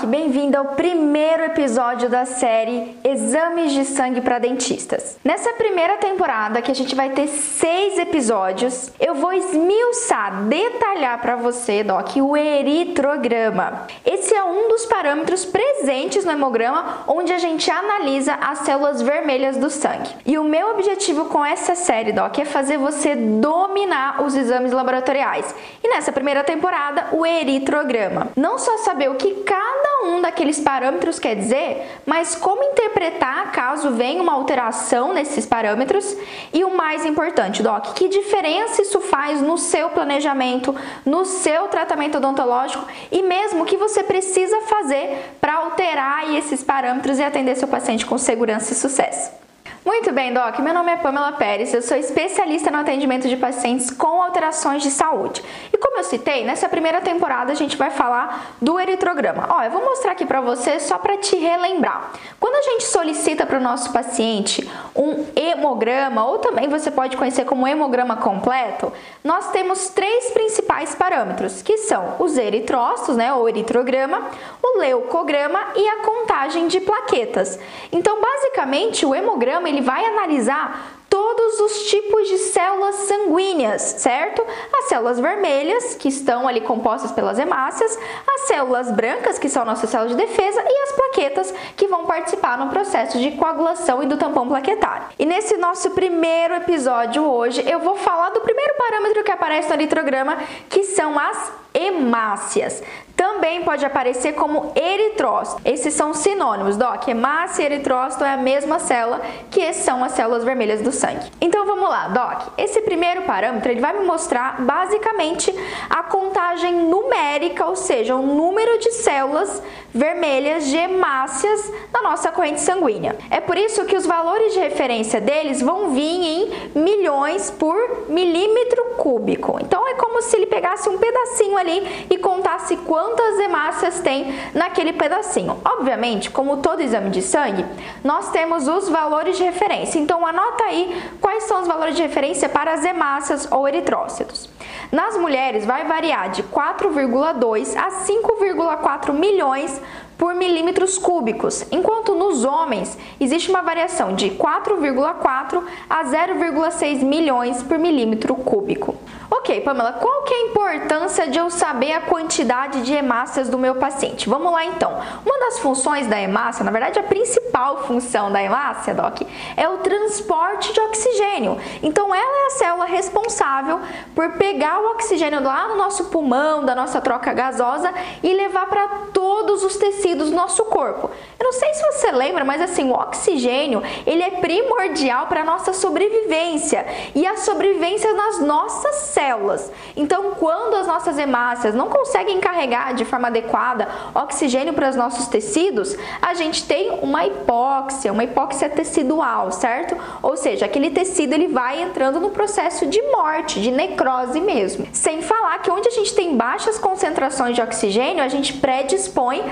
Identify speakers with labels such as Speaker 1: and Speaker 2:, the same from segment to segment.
Speaker 1: Bem-vindo ao primeiro episódio da série Exames de Sangue para Dentistas. Nessa primeira temporada, que a gente vai ter seis episódios, eu vou esmiuçar, detalhar para você, Doc, o eritrograma. Esse é um dos parâmetros presentes no hemograma onde a gente analisa as células vermelhas do sangue. E o meu objetivo com essa série, Doc, é fazer você dominar os exames laboratoriais. E nessa primeira temporada, o eritrograma. Não só saber o que cada cada um daqueles parâmetros quer dizer, mas como interpretar caso venha uma alteração nesses parâmetros e o mais importante, Doc, que diferença isso faz no seu planejamento, no seu tratamento odontológico e mesmo o que você precisa fazer para alterar esses parâmetros e atender seu paciente com segurança e sucesso. Muito bem, Doc. Meu nome é Pamela Pérez, eu sou especialista no atendimento de pacientes com alterações de saúde. E como eu citei, nessa primeira temporada a gente vai falar do eritrograma. Ó, eu vou mostrar aqui para você só para te relembrar. Quando a gente solicita para o nosso paciente um hemograma, ou também você pode conhecer como hemograma completo, nós temos três principais parâmetros, que são os eritrócitos, né, ou eritrograma, o leucograma e a contagem de plaquetas. Então, basicamente, o hemograma ele vai analisar todos os tipos de células sanguíneas, certo? As células vermelhas, que estão ali compostas pelas hemácias, as células brancas, que são nossas células de defesa, e as plaquetas, que vão participar no processo de coagulação e do tampão plaquetário. E nesse nosso primeiro episódio hoje, eu vou falar do primeiro parâmetro que aparece no eritrograma, que são as hemácias. Também pode aparecer como eritrócito. Esses são sinônimos, Doc. Hemácia e eritrócito é a mesma célula que são as células vermelhas do sangue. Então vamos lá, Doc. Esse primeiro parâmetro ele vai me mostrar basicamente a contagem numérica, ou seja, o número de células vermelhas de hemácias na nossa corrente sanguínea. É por isso que os valores de referência deles vão vir em milhões por milímetro cúbico. Então é como se ele pegasse um pedacinho ali e contasse quantas hemácias tem naquele pedacinho. Obviamente, como todo exame de sangue, nós temos os valores de referência. Então anota aí quais são os valores de referência para as hemácias ou eritrócitos. Nas mulheres vai variar de 4,2 a 5,4 milhões por milímetros cúbicos, enquanto nos homens existe uma variação de 4,4 a 0,6 milhões por milímetro cúbico. Ok, Pamela, qual que é a importância de eu saber a quantidade de hemácias do meu paciente? Vamos lá então. Uma das funções da hemácia, na verdade a principal função da hemácia, Doc, é o transporte de oxigênio. Então ela é a célula responsável por pegar o oxigênio lá no nosso pulmão, da nossa troca gasosa e levar para todos os tecidos do nosso corpo. Eu não sei se você lembra, mas assim, o oxigênio, ele é primordial para a nossa sobrevivência e a sobrevivência nas nossas células. Então, quando as nossas hemácias não conseguem carregar de forma adequada oxigênio para os nossos tecidos, a gente tem uma hipóxia, uma hipóxia tecidual, certo? Ou seja, aquele tecido ele vai entrando no processo de morte, de necrose mesmo. Sem falar que onde a gente tem baixas concentrações de oxigênio, a gente predispõe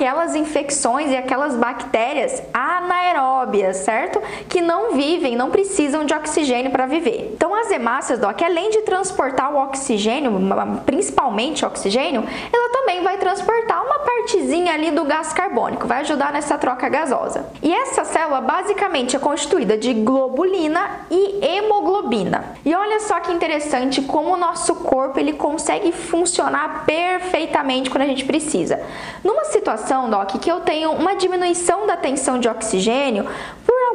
Speaker 1: aquelas infecções e aquelas bactérias anaeróbias, certo? Que não vivem, não precisam de oxigênio para viver. Então, as hemácias, Doc, além de trans transportar o oxigênio, principalmente oxigênio, ela também vai transportar uma partezinha ali do gás carbônico, vai ajudar nessa troca gasosa. E essa célula basicamente é constituída de globulina e hemoglobina. E olha só que interessante como o nosso corpo ele consegue funcionar perfeitamente quando a gente precisa. Numa situação, Doc, que eu tenho uma diminuição da tensão de oxigênio,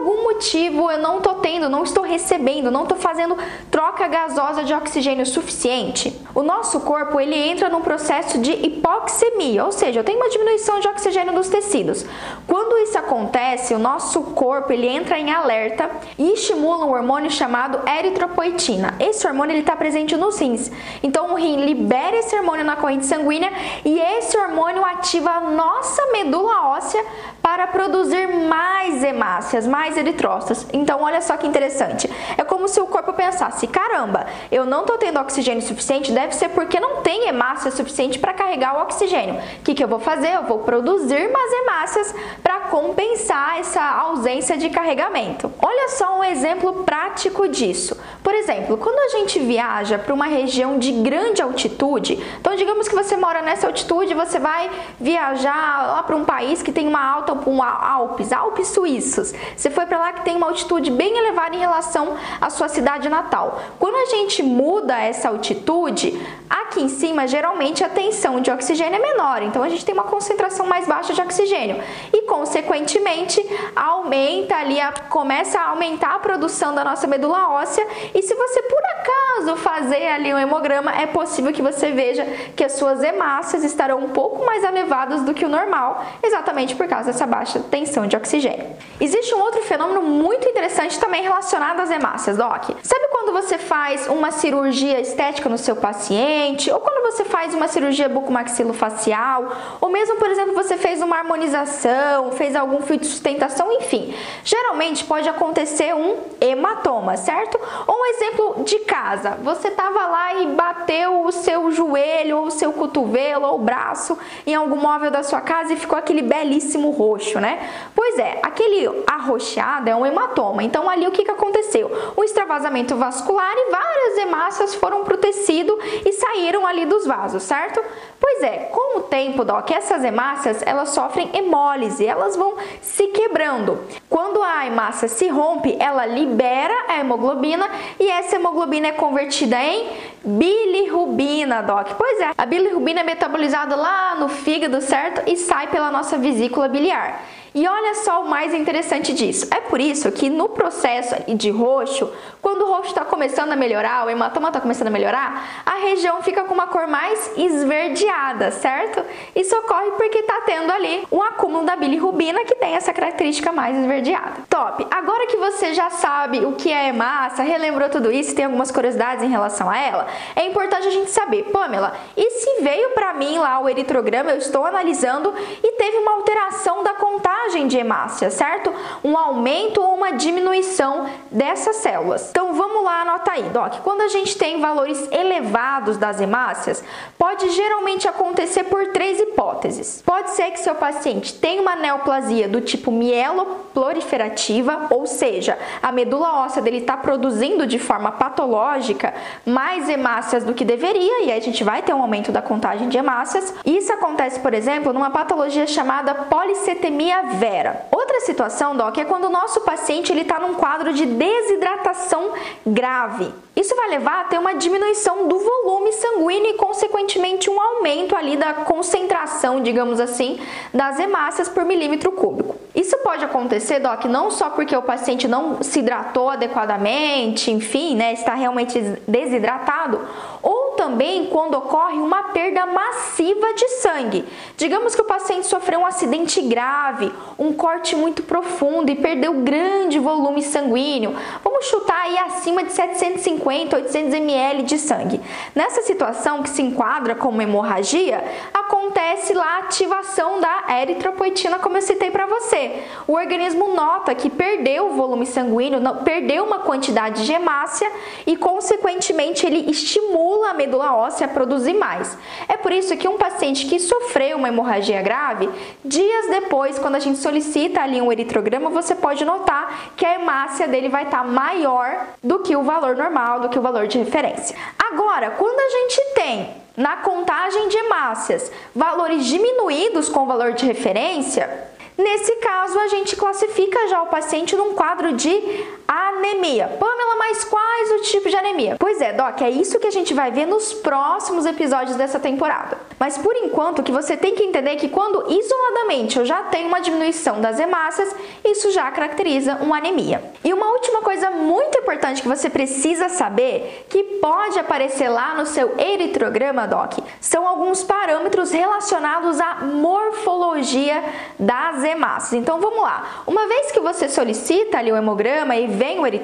Speaker 1: algum motivo eu não estou tendo, não estou recebendo, não estou fazendo troca gasosa de oxigênio suficiente, o nosso corpo ele entra num processo de hipoxemia, ou seja, eu tenho uma diminuição de oxigênio dos tecidos. Quando isso acontece, o nosso corpo ele entra em alerta e estimula um hormônio chamado eritropoetina. Esse hormônio ele está presente nos rins. Então o rim libera esse hormônio na corrente sanguínea e esse hormônio ativa a nossa medula óssea para produzir mais hemácias, mais eritrócitos. Então olha só que interessante. É como se o corpo pensasse: caramba, eu não estou tendo oxigênio suficiente, deve ser porque não tem hemácia suficiente para carregar o oxigênio. O que, que eu vou fazer? Eu vou produzir mais hemácias para compensar essa ausência de carregamento. Olha só um exemplo prático disso. Por exemplo, quando a gente viaja para uma região de grande altitude, então digamos que você mora nessa altitude, você vai viajar lá para um país que tem uma alta, um Alpes, Alpes suíços. Você foi para lá que tem uma altitude bem elevada em relação à sua cidade natal. Quando a gente muda essa altitude, aqui em cima geralmente a tensão de oxigênio é menor, então a gente tem uma concentração mais baixa de oxigênio e consequentemente aumenta ali, a, começa a aumentar a produção da nossa medula óssea e se você por acaso fazer ali um hemograma, é possível que você veja que as suas hemácias estarão um pouco mais elevadas do que o normal, exatamente por causa dessa baixa tensão de oxigênio. Existe um outro fenômeno muito interessante também relacionado às hemácias, Doc. Sabe quando você faz uma cirurgia estética no seu paciente, ou quando você faz uma cirurgia bucomaxilofacial, ou mesmo, por exemplo, você fez uma harmonização, fez algum fio de sustentação, enfim. Geralmente pode acontecer um hematoma, certo? Ou um exemplo de casa. Você estava lá e bateu o seu joelho, ou o seu cotovelo, ou o braço em algum móvel da sua casa e ficou aquele belíssimo roxo, né? Pois é, aquele arroxeado é um hematoma. Então ali o que, que aconteceu? Um extravasamento vascular e várias hemácias foram para o tecido e saíram ali dos vasos, certo? Pois é, com o tempo, Doc, essas hemácias elas sofrem hemólise, elas vão se quebrando. Quando a hemácia se rompe, ela libera a hemoglobina e essa hemoglobina é convertida em bilirrubina, Doc. Pois é, a bilirrubina é metabolizada lá no fígado, certo? E sai pela nossa vesícula biliar. E olha só o mais interessante disso. É por isso que no processo de roxo, quando o roxo está começando a melhorar, o hematoma está começando a melhorar, a região fica com uma cor mais esverdeada, certo? Isso ocorre porque está tendo ali um acúmulo da bilirrubina que tem essa característica mais esverdeada. Top! Agora que você já sabe o que é hemácia, relembrou tudo isso, tem algumas curiosidades em relação a ela, é importante a gente saber, Pamela, e se veio para mim lá o eritrograma, eu estou analisando e teve uma alteração da contagem de hemácia, certo? Um aumento ou uma diminuição dessas células. Então vamos lá, anota aí, Doc. Quando a gente tem valores elevados das hemácias, pode geralmente acontecer por três hipóteses. Pode ser que seu paciente tenha uma neoplasia do tipo mieloproliferativa, ou seja, a medula óssea dele está produzindo de forma patológica mais hemácias do que deveria, e aí a gente vai ter um aumento da contagem de hemácias. Isso acontece, por exemplo, numa patologia chamada policetemia vera. Outra situação, Doc, é quando o nosso paciente está num quadro de desidratação grave. Isso vai levar a ter uma diminuição do volume sanguíneo e, consequentemente, um aumento ali da concentração, digamos assim, das hemácias por milímetro cúbico. Isso pode acontecer, Doc, não só porque o paciente não se hidratou adequadamente, enfim, né, está realmente desidratado, ou também quando ocorre uma perda massiva de sangue. Digamos que o paciente sofreu um acidente grave, um corte muito profundo e perdeu grande volume sanguíneo. Vamos chutar aí acima de 750, 800 ml de sangue. Nessa situação que se enquadra como hemorragia, acontece lá a ativação da eritropoetina, como eu citei para você. O organismo nota que perdeu o volume sanguíneo, perdeu uma quantidade de hemácia e, consequentemente, ele estimula a medula óssea produzir mais. É por isso que um paciente que sofreu uma hemorragia grave, dias depois, quando a gente solicita ali um eritrograma, você pode notar que a hemácia dele vai estar tá maior do que o valor normal, do que o valor de referência. Agora, quando a gente tem na contagem de hemácias valores diminuídos com o valor de referência, Nesse caso, a gente classifica já o paciente num quadro de anemia. Pamela, mas quais o tipo de anemia? Pois é, Doc, é isso que a gente vai ver nos próximos episódios dessa temporada. Mas por enquanto, o que você tem que entender é que quando isoladamente eu já tenho uma diminuição das hemácias, isso já caracteriza uma anemia. E uma última coisa muito importante que você precisa saber, que pode aparecer lá no seu eritrograma, Doc, são alguns parâmetros relacionados à morfologia das hemácias. Então vamos lá. Uma vez que você solicita ali o hemograma e vem o eritrograma,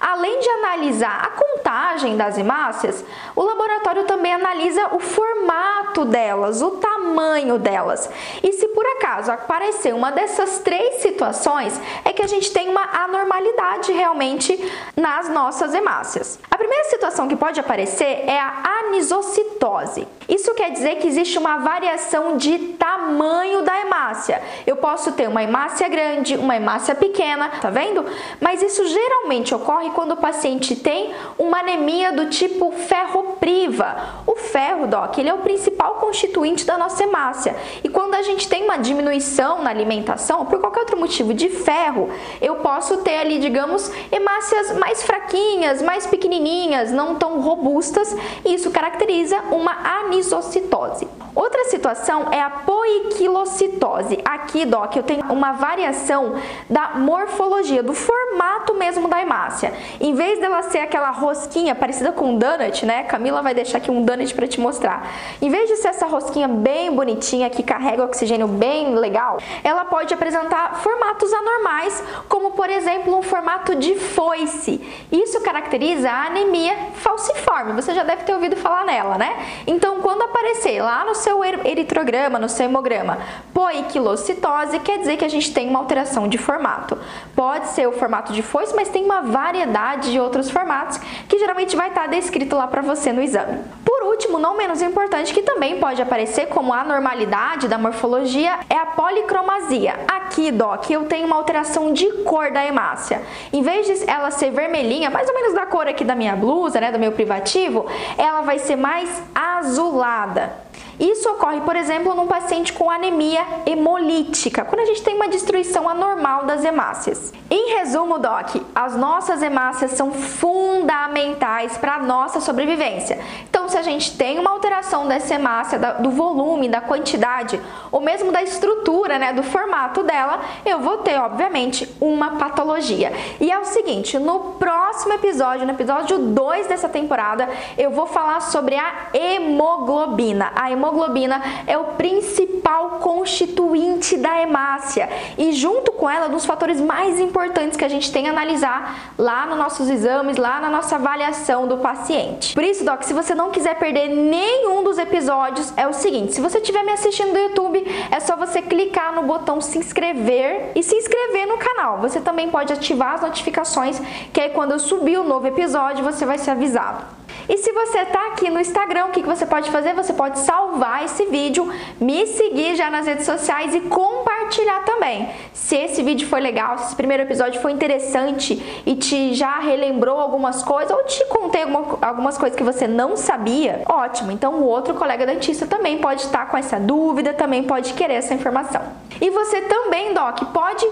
Speaker 1: além de analisar a contagem das hemácias, o laboratório também analisa o formato delas, o tamanho delas. E se por acaso aparecer uma dessas três situações, é que a gente tem uma anormalidade realmente nas nossas hemácias. A primeira situação que pode aparecer é a anisocitose. Isso quer dizer que existe uma variação de tamanho da hemácia. Eu posso ter uma hemácia grande, uma hemácia pequena, tá vendo? Mas isso geralmente ocorre quando o paciente tem uma anemia do tipo ferropriva. O ferro, doc, ele é o principal constituinte da nossa hemácia. E quando a gente tem uma diminuição na alimentação, por qualquer outro motivo de ferro, eu posso ter ali, digamos, hemácias mais fraquinhas, mais pequenininhas, não tão robustas, e isso caracteriza uma anisocitose. Outra situação é a poiquilocitose. Aqui, Doc, eu tenho uma variação da morfologia, do formato mesmo da hemácia. Em vez dela ser aquela rosquinha parecida com um donut, né? Camila vai deixar aqui um donut para te mostrar. Em vez de ser essa rosquinha bem bonitinha que carrega oxigênio bem legal, ela pode apresentar formatos anormais, como por exemplo um formato de foice. Isso caracteriza a anemia falciforme. Você já deve ter ouvido falar nela, né? Então, quando aparecer lá no seu er-, eritrograma, no seu hemograma, poiquilocitose, quer dizer que a gente tem uma alteração de formato. Pode ser o formato de foice, mas tem uma variedade de outros formatos que geralmente vai estar descrito lá para você no exame. Por último, não menos importante, que também pode aparecer como anormalidade da morfologia, é a policromasia. Aqui, Doc, eu tenho uma alteração de cor da hemácia. Em vez de ela ser vermelhinha, mais ou menos da cor aqui da minha blusa, né, do meu privativo, ela vai ser mais azulada. Isso ocorre, por exemplo, num paciente com anemia hemolítica, quando a gente tem uma destruição anormal das hemácias. Em resumo, Doc, as nossas hemácias são fundamentais para a nossa sobrevivência. Então, se a gente tem uma alteração dessa hemácia, do volume, da quantidade, ou mesmo da estrutura, né, do formato dela, eu vou ter, obviamente, uma patologia. E é o seguinte, no próximo episódio, no episódio 2 dessa temporada, eu vou falar sobre a hemoglobina. A hemoglobina hemoglobina é o principal constituinte da hemácia e junto com ela, um dos fatores mais importantes que a gente tem a analisar lá nos nossos exames, lá na nossa avaliação do paciente. Por isso, Doc, se você não quiser perder nenhum dos episódios, é o seguinte, se você estiver me assistindo no YouTube, é só você clicar no botão se inscrever e se inscrever no canal. Você também pode ativar as notificações, que aí quando eu subir o novo episódio, você vai ser avisado. E se você está aqui no Instagram, o que, você pode fazer? Você pode salvar esse vídeo, me seguir já nas redes sociais e compartilhar também. Se esse vídeo foi legal, se esse primeiro episódio foi interessante e te já relembrou algumas coisas ou te contei alguma, algumas coisas que você não sabia, ótimo. Então o outro colega dentista também pode estar com essa dúvida, também pode querer essa informação. E você também, Doc, pode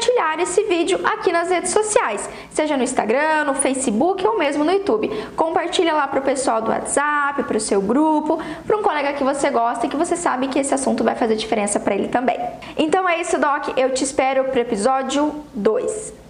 Speaker 1: compartilhar esse vídeo aqui nas redes sociais, seja no Instagram, no Facebook ou mesmo no YouTube. Compartilha lá para o pessoal do WhatsApp, para o seu grupo, para um colega que você gosta e que você sabe que esse assunto vai fazer diferença para ele também. Então é isso, Doc. Eu te espero para o episódio 2.